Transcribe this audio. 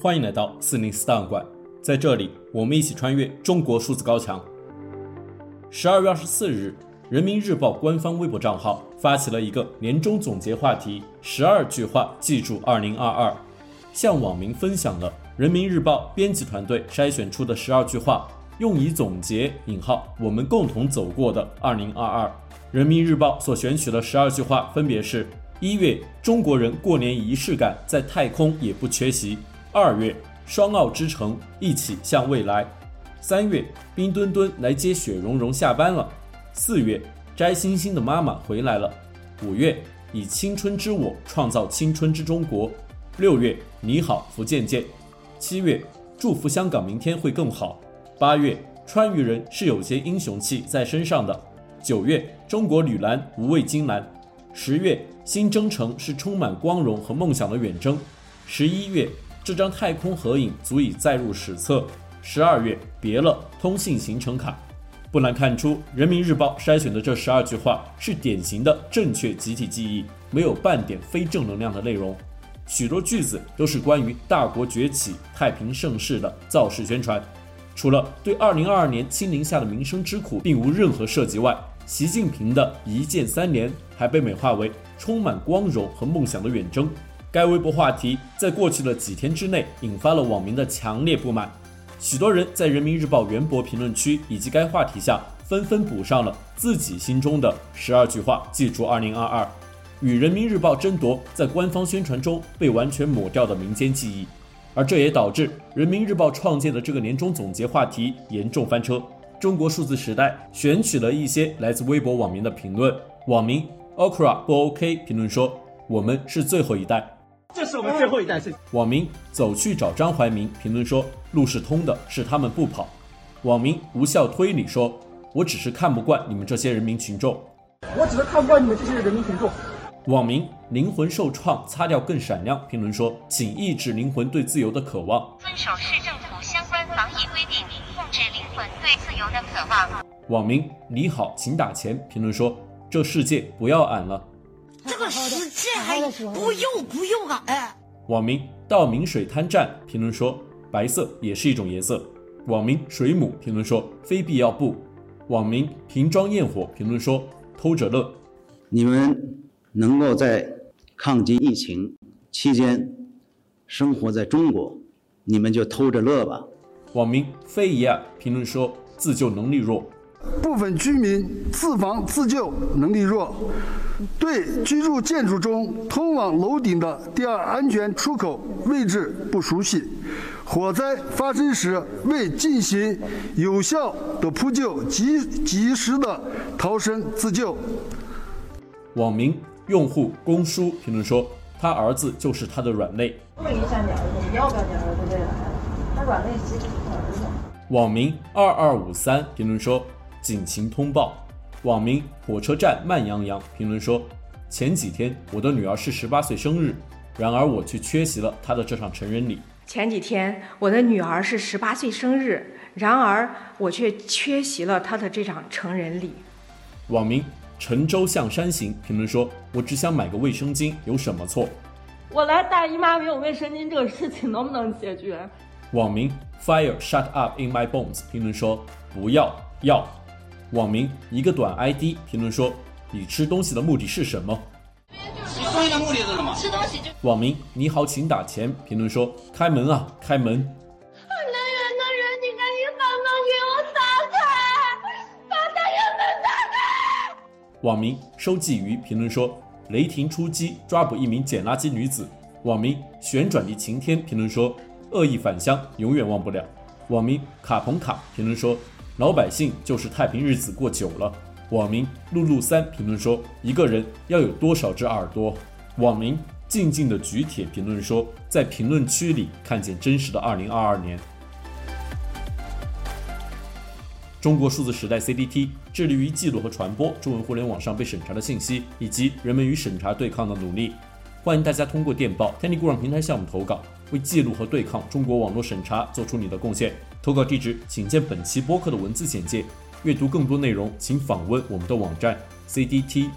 欢迎来到四零四档案馆，在这里，我们一起穿越中国数字高墙。十二月二十四日，人民日报官方微博账号发起了一个年终总结话题：十二句话记住二零二二，向网民分享了人民日报编辑团队筛选出的十二句话，用以总结“引号我们共同走过的二零二二”。人民日报所选取的十二句话分别是：一月，中国人过年仪式感，在太空也不缺席。二月，双奥之城，一起向未来；三月，冰墩墩来接雪融融下班了；四月，摘星星的妈妈回来了；五月，以青春之我创造青春之中国；六月，你好福建舰；七月，祝福香港明天会更好；八月，川渝人是有些英雄气在身上的；九月，中国女篮无畏金兰；十月，新征程是充满光荣和梦想的远征；十一月。这张太空合影足以载入史册。十二月，别了，通信行程卡。不难看出，人民日报筛选的这十二句话是典型的正确集体记忆，没有半点非正能量的内容。许多句子都是关于大国崛起、太平盛世的造势宣传。除了对二零二二年清零下的民生之苦并无任何涉及外，习近平的一键三连还被美化为充满光荣和梦想的远征。该微博话题在过去的几天之内引发了网民的强烈不满，许多人在人民日报原博评论区以及该话题下纷纷补上了自己心中的十二句话，记住二零二二，与人民日报争夺在官方宣传中被完全抹掉的民间记忆，而这也导致人民日报创建的这个年终总结话题严重翻车。中国数字时代选取了一些来自微博网民的评论，网民 Okra 不 OK 评论说：“我们是最后一代。”这是我们最后一代。网民走去找张怀民评论说：“路是通的，是他们不跑。”网民无效推理说：“我只是看不惯你们这些人民群众。”我只是看不惯你们这些人民群众。网民灵魂受创，擦掉更闪亮。评论说：“请抑制灵魂对自由的渴望。”遵守市政府相关防疫规定，控制灵魂对自由的渴望。网民你好，请打钱。评论说：“这世界不要俺了。”这个世界还不用不用啊！哎，网民到明水滩站评论说，白色也是一种颜色。网民水母评论说，非必要不。网民瓶装焰火评论说，偷着乐。你们能够在抗击疫情期间生活在中国，你们就偷着乐吧。网民非遗啊评论说，自救能力弱。部分居民自防自救能力弱，对居住建筑中通往楼顶的第二安全出口位置不熟悉，火灾发生时未进行有效的扑救及及时的逃生自救。网民用户公叔评论说：“他儿子就是他的软肋。”问一下你儿子？你要不要你儿子未来？他软肋其实是他儿子。网民二二五三评论说。警情通报，网民火车站慢羊羊评论说：前几天我的女儿是十八岁生日，然而我却缺席了她的这场成人礼。前几天我的女儿是十八岁生日，然而我却缺席了她的这场成人礼。网民沉舟向山行评论说：我只想买个卫生巾，有什么错？我来大姨妈没有卫生巾这个事情能不能解决？网民 Fire shut up in my bones 评论说：不要，要。网民一个短 ID 评论说：“你吃东西的目的是什么？”吃东西的目的是什么？吃东西就。网民你好，请打钱。评论说：“开门啊，开门！”把门给我打开，把打开。网民收鲫鱼评论说：“雷霆出击，抓捕一名捡垃圾女子。”网民旋转的晴天评论说：“恶意返乡，永远忘不了。”网民卡朋卡评论说。老百姓就是太平日子过久了。网民露露三评论说：“一个人要有多少只耳朵？”网民静静的举铁评论说：“在评论区里看见真实的2022年。”中国数字时代 CDT 致力于记录和传播中文互联网上被审查的信息，以及人们与审查对抗的努力。欢迎大家通过电报天地故障平台项目投稿，为记录和对抗中国网络审查做出你的贡献。投稿地址请见本期播客的文字简介。阅读更多内容，请访问我们的网站 cdt.media。